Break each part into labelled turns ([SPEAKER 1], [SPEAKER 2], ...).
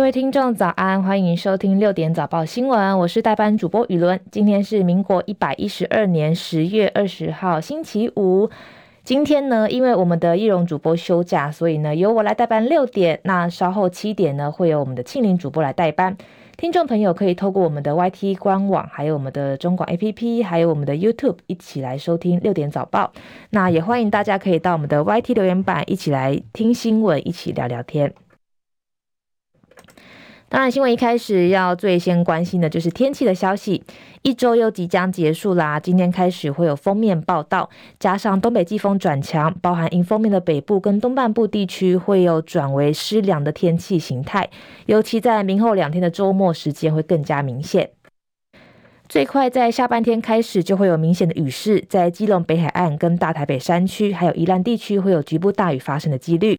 [SPEAKER 1] 各位听众早安，欢迎收听六点早报新闻，我是代班主播雨伦。今天是民国一百一十二年十月二十号，星期五。今天呢，因为我们的易容主播休假，所以呢，由我来代班六点。那稍后七点呢，会由我们的庆龄主播来代班。听众朋友可以透过我们的 YT 官网，还有我们的中广 APP，还有我们的 YouTube 一起来收听六点早报。那也欢迎大家可以到我们的 YT 留言板一起来听新闻，一起聊聊天。当然，新闻一开始要最先关心的就是天气的消息。一周又即将结束啦，今天开始会有封面报道，加上东北季风转强，包含迎风面的北部跟东半部地区会有转为湿凉的天气形态，尤其在明后两天的周末时间会更加明显。最快在下半天开始就会有明显的雨势，在基隆北海岸跟大台北山区，还有宜兰地区会有局部大雨发生的几率。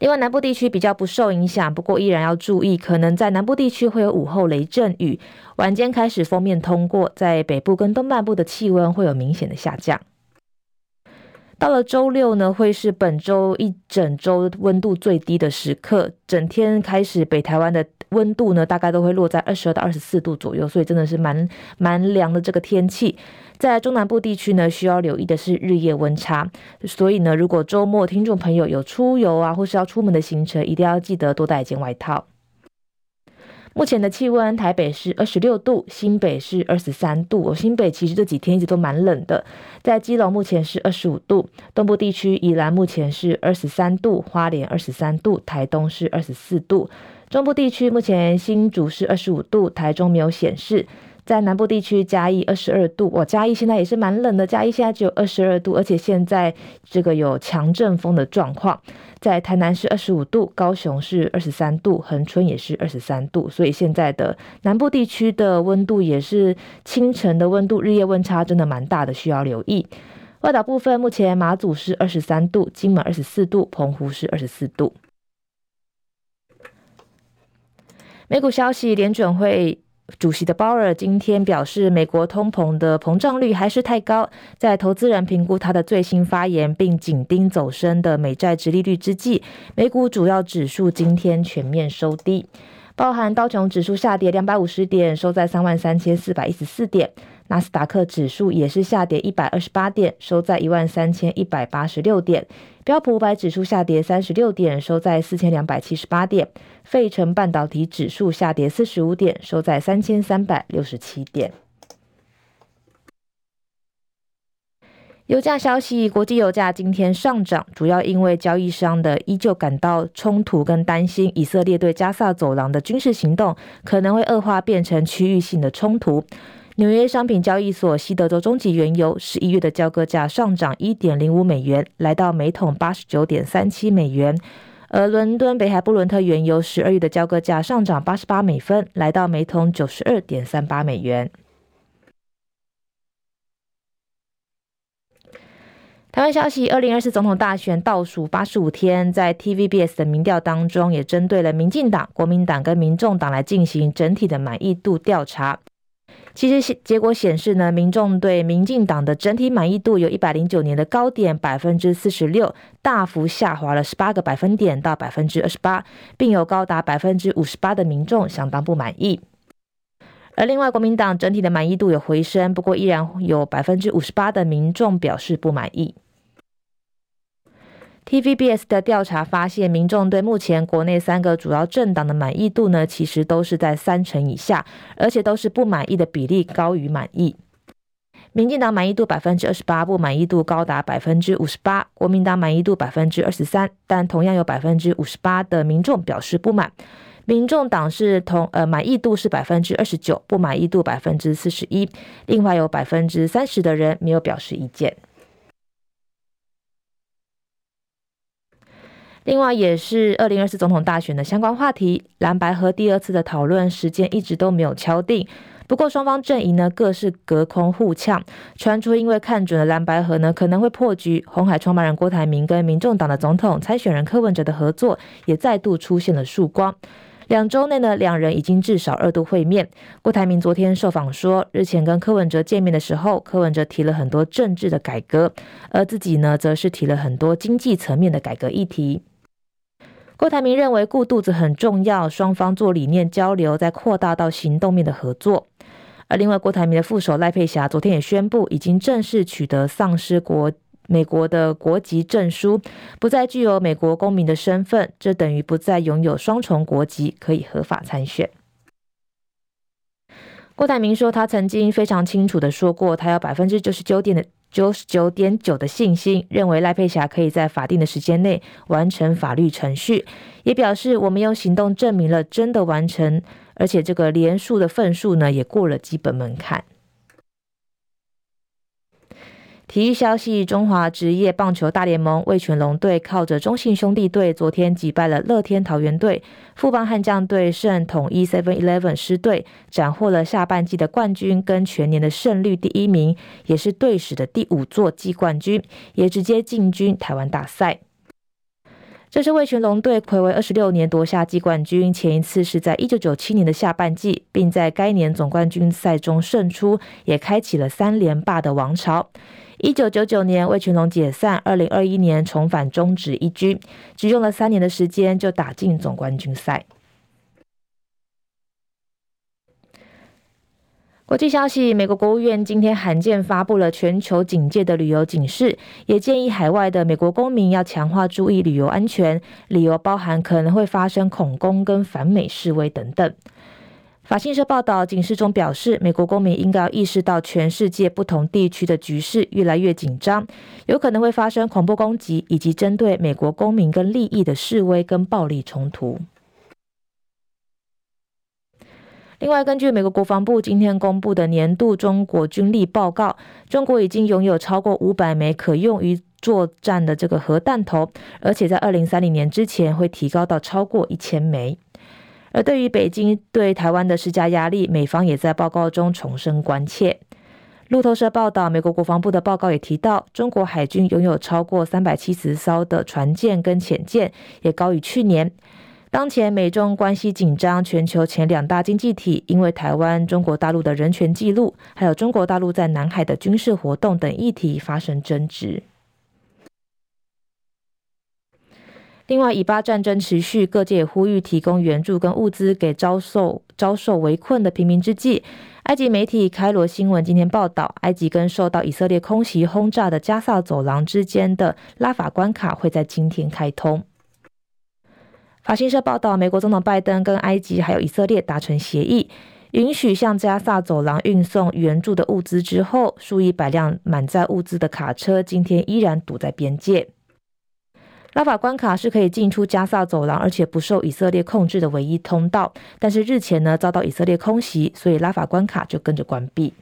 [SPEAKER 1] 另外，南部地区比较不受影响，不过依然要注意，可能在南部地区会有午后雷阵雨。晚间开始封面通过，在北部跟东半部的气温会有明显的下降。到了周六呢，会是本周一整周温度最低的时刻，整天开始北台湾的温度呢，大概都会落在二十二到二十四度左右，所以真的是蛮蛮凉的这个天气。在中南部地区呢，需要留意的是日夜温差，所以呢，如果周末听众朋友有出游啊，或是要出门的行程，一定要记得多带一件外套。目前的气温，台北是二十六度，新北是二十三度。新北其实这几天一直都蛮冷的。在基隆目前是二十五度，东部地区宜兰目前是二十三度，花莲二十三度，台东是二十四度。中部地区目前新竹是二十五度，台中没有显示。在南部地区，嘉义二十二度，我嘉义现在也是蛮冷的，嘉义现在只有二十二度，而且现在这个有强阵风的状况。在台南是二十五度，高雄是二十三度，恒春也是二十三度，所以现在的南部地区的温度也是清晨的温度，日夜温差真的蛮大的，需要留意。外岛部分，目前马祖是二十三度，金门二十四度，澎湖是二十四度。美股消息，联准会。主席的鲍尔今天表示，美国通膨的膨胀率还是太高。在投资人评估他的最新发言，并紧盯走升的美债殖利率之际，美股主要指数今天全面收低，包含道琼指数下跌两百五十点，收在三万三千四百一十四点。纳斯达克指数也是下跌一百二十八点，收在一万三千一百八十六点。标普五百指数下跌三十六点，收在四千两百七十八点。费城半导体指数下跌四十五点，收在三千三百六十七点。油价消息，国际油价今天上涨，主要因为交易商的依旧感到冲突跟担心，以色列对加萨走廊的军事行动可能会恶化，变成区域性的冲突。纽约商品交易所西德州中级原油十一月的交割价上涨一点零五美元，来到每桶八十九点三七美元；而伦敦北海布伦特原油十二月的交割价上涨八十八美分，来到每桶九十二点三八美元。台湾消息：二零二四总统大选倒数八十五天，在 TVBS 的民调当中，也针对了民进党、国民党跟民众党来进行整体的满意度调查。其实结果显示呢，民众对民进党的整体满意度由一百零九年的高点百分之四十六，大幅下滑了十八个百分点到百分之二十八，并有高达百分之五十八的民众相当不满意。而另外，国民党整体的满意度有回升，不过依然有百分之五十八的民众表示不满意。TVBS 的调查发现，民众对目前国内三个主要政党的满意度呢，其实都是在三成以下，而且都是不满意的比例高于满意。民进党满意度百分之二十八，不满意度高达百分之五十八；国民党满意度百分之二十三，但同样有百分之五十八的民众表示不满。民众党是同呃满意度是百分之二十九，不满意度百分之四十一，另外有百分之三十的人没有表示意见。另外，也是二零二四总统大选的相关话题，蓝白合第二次的讨论时间一直都没有敲定。不过，双方阵营呢各是隔空互呛，传出因为看准了蓝白河呢可能会破局，红海创办人郭台铭跟民众党的总统参选人柯文哲的合作也再度出现了曙光。两周内呢，两人已经至少二度会面。郭台铭昨天受访说，日前跟柯文哲见面的时候，柯文哲提了很多政治的改革，而自己呢则是提了很多经济层面的改革议题。郭台铭认为顾肚子很重要，双方做理念交流，再扩大到行动面的合作。而另外，郭台铭的副手赖佩霞昨天也宣布，已经正式取得丧失国美国的国籍证书，不再具有美国公民的身份，这等于不再拥有双重国籍，可以合法参选。郭台铭说，他曾经非常清楚的说过，他有百分之九十九点的。九十九点九的信心，认为赖佩霞可以在法定的时间内完成法律程序，也表示我们用行动证明了真的完成，而且这个连署的份数呢也过了基本门槛。体育消息：中华职业棒球大联盟味全龙队靠着中信兄弟队昨天击败了乐天桃园队，富邦悍将队胜统一 Seven Eleven 师队，斩获了下半季的冠军跟全年的胜率第一名，也是队史的第五座季冠军，也直接进军台湾大赛。这是魏全龙队睽违二十六年夺下季冠军，前一次是在一九九七年的下半季，并在该年总冠军赛中胜出，也开启了三连霸的王朝。一九九九年，魏全龙解散。二零二一年重返中职一军，只用了三年的时间就打进总冠军赛。国际消息：美国国务院今天罕见发布了全球警戒的旅游警示，也建议海外的美国公民要强化注意旅游安全。理由包含可能会发生恐攻跟反美示威等等。法新社报道，警示中表示，美国公民应该要意识到全世界不同地区的局势越来越紧张，有可能会发生恐怖攻击以及针对美国公民跟利益的示威跟暴力冲突。另外，根据美国国防部今天公布的年度中国军力报告，中国已经拥有超过五百枚可用于作战的这个核弹头，而且在二零三零年之前会提高到超过一千枚。而对于北京对台湾的施加压力，美方也在报告中重申关切。路透社报道，美国国防部的报告也提到，中国海军拥有超过三百七十艘的船舰跟潜舰，也高于去年。当前美中关系紧张，全球前两大经济体因为台湾、中国大陆的人权记录，还有中国大陆在南海的军事活动等议题发生争执。另外，以巴战争持续，各界呼吁提供援助跟物资给遭受遭受围困的平民之际，埃及媒体开罗新闻今天报道，埃及跟受到以色列空袭轰炸的加萨走廊之间的拉法关卡会在今天开通。法新社报道，美国总统拜登跟埃及还有以色列达成协议，允许向加萨走廊运送援助的物资之后，数以百辆满载物资的卡车今天依然堵在边界。拉法关卡是可以进出加萨走廊，而且不受以色列控制的唯一通道。但是日前呢，遭到以色列空袭，所以拉法关卡就跟着关闭。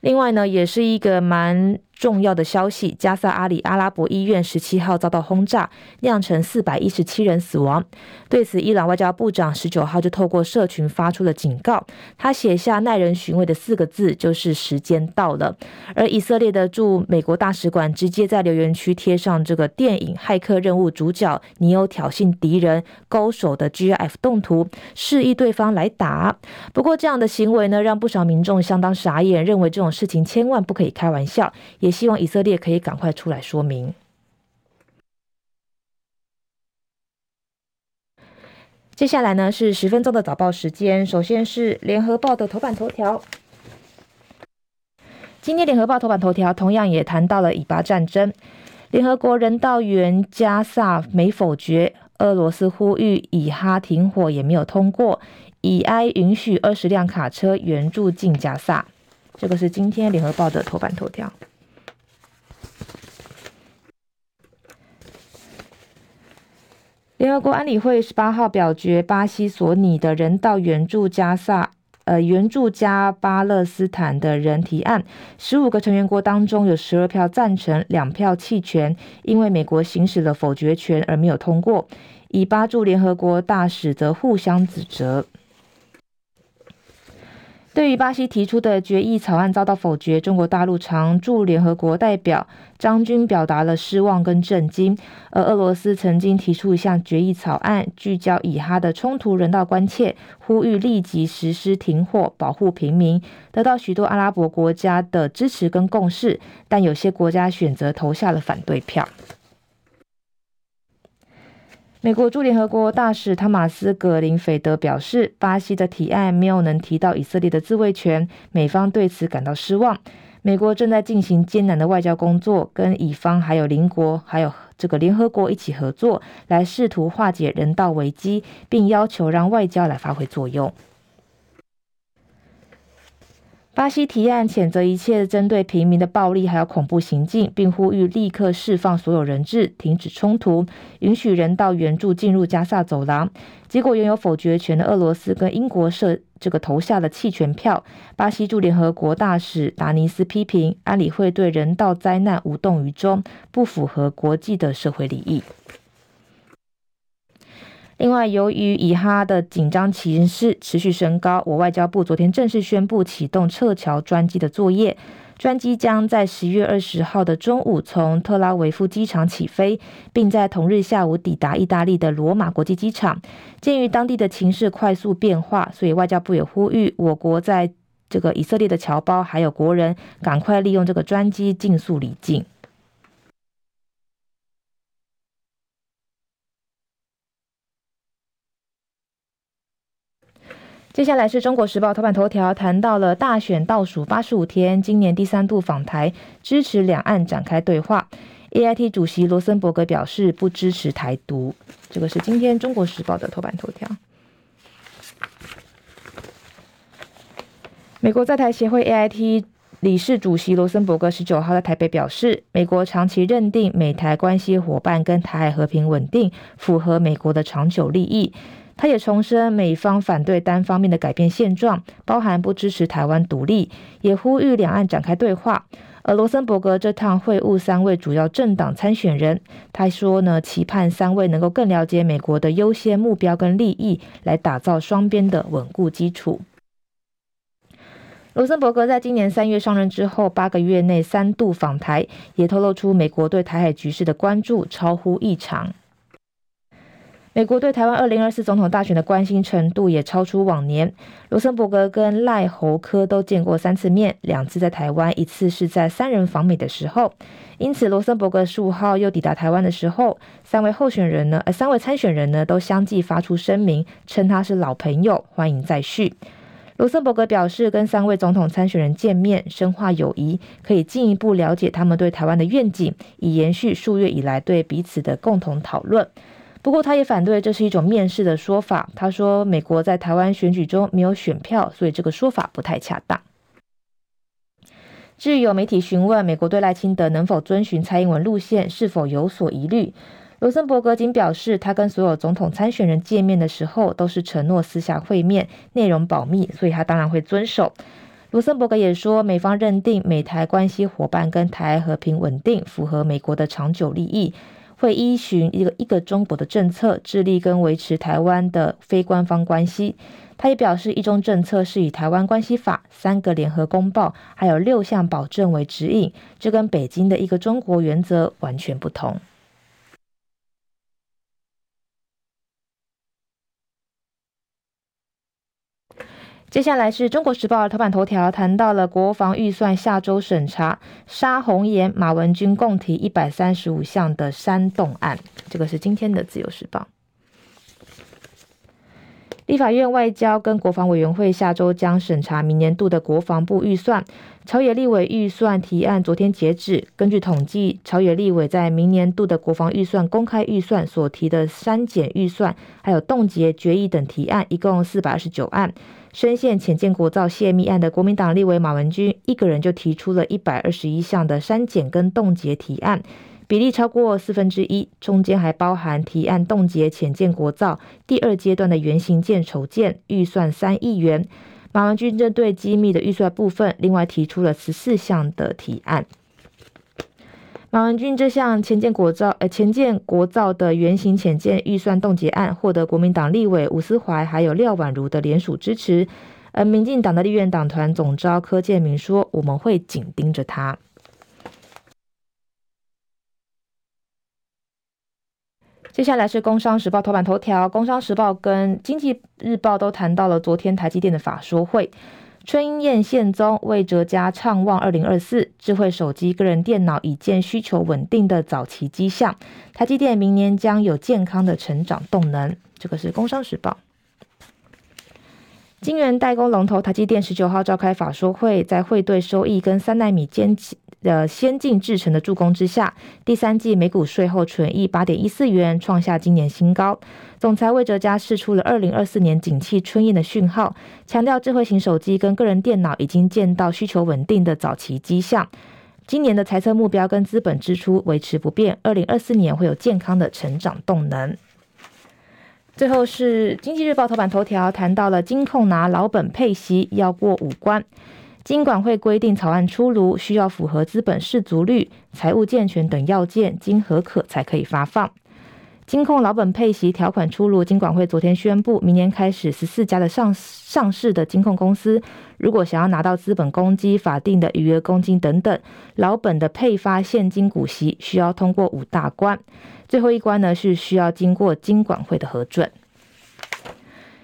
[SPEAKER 1] 另外呢，也是一个蛮重要的消息，加萨阿里阿拉伯医院十七号遭到轰炸，酿成四百一十七人死亡。对此，伊朗外交部长十九号就透过社群发出了警告，他写下耐人寻味的四个字，就是时间到了。而以色列的驻美国大使馆直接在留言区贴上这个电影《骇客任务》主角尼欧挑衅敌人勾手的 GIF 动图，示意对方来打。不过，这样的行为呢，让不少民众相当傻眼，认为这种事情千万不可以开玩笑，也。希望以色列可以赶快出来说明。接下来呢，是十分钟的早报时间，首先是联合报的头版头条。今天联合报头版头条同样也谈到了以巴战争，联合国人道援加萨没否决，俄罗斯呼吁以哈停火也没有通过，以埃允许二十辆卡车援助进加萨。这个是今天联合报的头版头条。联合国安理会十八号表决巴西索尼的人道援助加萨，呃，援助加巴勒斯坦的人提案，十五个成员国当中有十二票赞成，两票弃权，因为美国行使了否决权而没有通过。以巴驻联合国大使则互相指责。对于巴西提出的决议草案遭到否决，中国大陆常驻联合国代表张军表达了失望跟震惊。而俄罗斯曾经提出一项决议草案，聚焦以哈的冲突人道关切，呼吁立即实施停火，保护平民，得到许多阿拉伯国家的支持跟共识，但有些国家选择投下了反对票。美国驻联合国大使汤马斯·格林菲德表示，巴西的提案没有能提到以色列的自卫权，美方对此感到失望。美国正在进行艰难的外交工作，跟乙方还有邻国，还有这个联合国一起合作，来试图化解人道危机，并要求让外交来发挥作用。巴西提案谴责一切针对平民的暴力还有恐怖行径，并呼吁立刻释放所有人质、停止冲突、允许人道援助进入加萨走廊。结果，拥有否决权的俄罗斯跟英国设这个投下了弃权票。巴西驻联合国大使达尼斯批评安理会对人道灾难无动于衷，不符合国际的社会利益。另外，由于以哈的紧张情势持续升高，我外交部昨天正式宣布启动撤侨专机的作业。专机将在十月二十号的中午从特拉维夫机场起飞，并在同日下午抵达意大利的罗马国际机场。鉴于当地的情势快速变化，所以外交部也呼吁我国在这个以色列的侨胞还有国人，赶快利用这个专机尽速离境。接下来是中国时报头版头条，谈到了大选倒数八十五天，今年第三度访台，支持两岸展开对话。AIT 主席罗森伯格表示不支持台独。这个是今天中国时报的头版头条。美国在台协会 AIT 理事主席罗森伯格十九号在台北表示，美国长期认定美台关系伙伴跟台海和平稳定符合美国的长久利益。他也重申，美方反对单方面的改变现状，包含不支持台湾独立，也呼吁两岸展开对话。而罗森伯格这趟会晤三位主要政党参选人，他说呢，期盼三位能够更了解美国的优先目标跟利益，来打造双边的稳固基础。罗森伯格在今年三月上任之后，八个月内三度访台，也透露出美国对台海局势的关注超乎异常。美国对台湾二零二四总统大选的关心程度也超出往年。罗森伯格跟赖侯科都见过三次面，两次在台湾，一次是在三人访美的时候。因此，罗森伯格十五号又抵达台湾的时候，三位候选人呢，呃，三位参选人呢，都相继发出声明，称他是老朋友，欢迎再续。罗森伯格表示，跟三位总统参选人见面，深化友谊，可以进一步了解他们对台湾的愿景，以延续数月以来对彼此的共同讨论。不过，他也反对这是一种面试的说法。他说，美国在台湾选举中没有选票，所以这个说法不太恰当。至于有媒体询问美国对赖清德能否遵循蔡英文路线，是否有所疑虑，罗森伯格仅表示，他跟所有总统参选人见面的时候都是承诺私下会面，内容保密，所以他当然会遵守。罗森伯格也说，美方认定美台关系伙伴跟台和平稳定符合美国的长久利益。会依循一个一个中国的政策，致力跟维持台湾的非官方关系。他也表示，一中政策是以台湾关系法、三个联合公报还有六项保证为指引，这跟北京的一个中国原则完全不同。接下来是中国时报的头版头条，谈到了国防预算下周审查，沙红岩马文君共提一百三十五项的煽动案，这个是今天的自由时报。立法院外交跟国防委员会下周将审查明年度的国防部预算。朝野立委预算提案昨天截止，根据统计，朝野立委在明年度的国防预算公开预算所提的删减预算，还有冻结决议等提案，一共四百二十九案。深陷潜舰国造泄密案的国民党立委马文君，一个人就提出了一百二十一项的删减跟冻结提案。比例超过四分之一，中间还包含提案冻结潜舰国造第二阶段的原型舰筹建预算三亿元。马文君针对机密的预算部分，另外提出了十四项的提案。马文君这项潜舰国造呃潜舰国造的原型潜舰预算冻结案，获得国民党立委吴思怀还有廖婉如的联署支持。而民进党的立院党团总召柯建铭说：“我们会紧盯着他。”接下来是《工商时报》头版头条，《工商时报》跟《经济日报》都谈到了昨天台积电的法说会，春鹰宴现踪，魏哲家畅望二零二四，智慧手机、个人电脑已见需求稳定的早期迹象。台积电明年将有健康的成长动能。这个是《工商时报》。晶圆代工龙头台积电十九号召开法说会，在汇兑收益跟三奈米尖的先进制程的助攻之下，第三季每股税后纯益八点一四元，创下今年新高。总裁魏哲嘉释出了二零二四年景气春燕的讯号，强调智慧型手机跟个人电脑已经见到需求稳定的早期迹象。今年的财测目标跟资本支出维持不变，二零二四年会有健康的成长动能。最后是经济日报头版头条谈到了金控拿老本配息要过五关。金管会规定草案出炉，需要符合资本适足率、财务健全等要件，经核可才可以发放。金控老本配息条款出炉，金管会昨天宣布，明年开始十四家的上上市的金控公司，如果想要拿到资本公积、法定的余额公积等等老本的配发现金股息，需要通过五大关，最后一关呢是需要经过金管会的核准。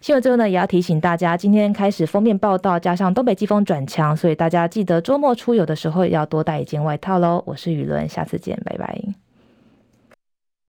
[SPEAKER 1] 新闻最后呢，也要提醒大家，今天开始封面报道，加上东北季风转强，所以大家记得周末出游的时候要多带一件外套喽。我是雨伦，下次见，拜拜。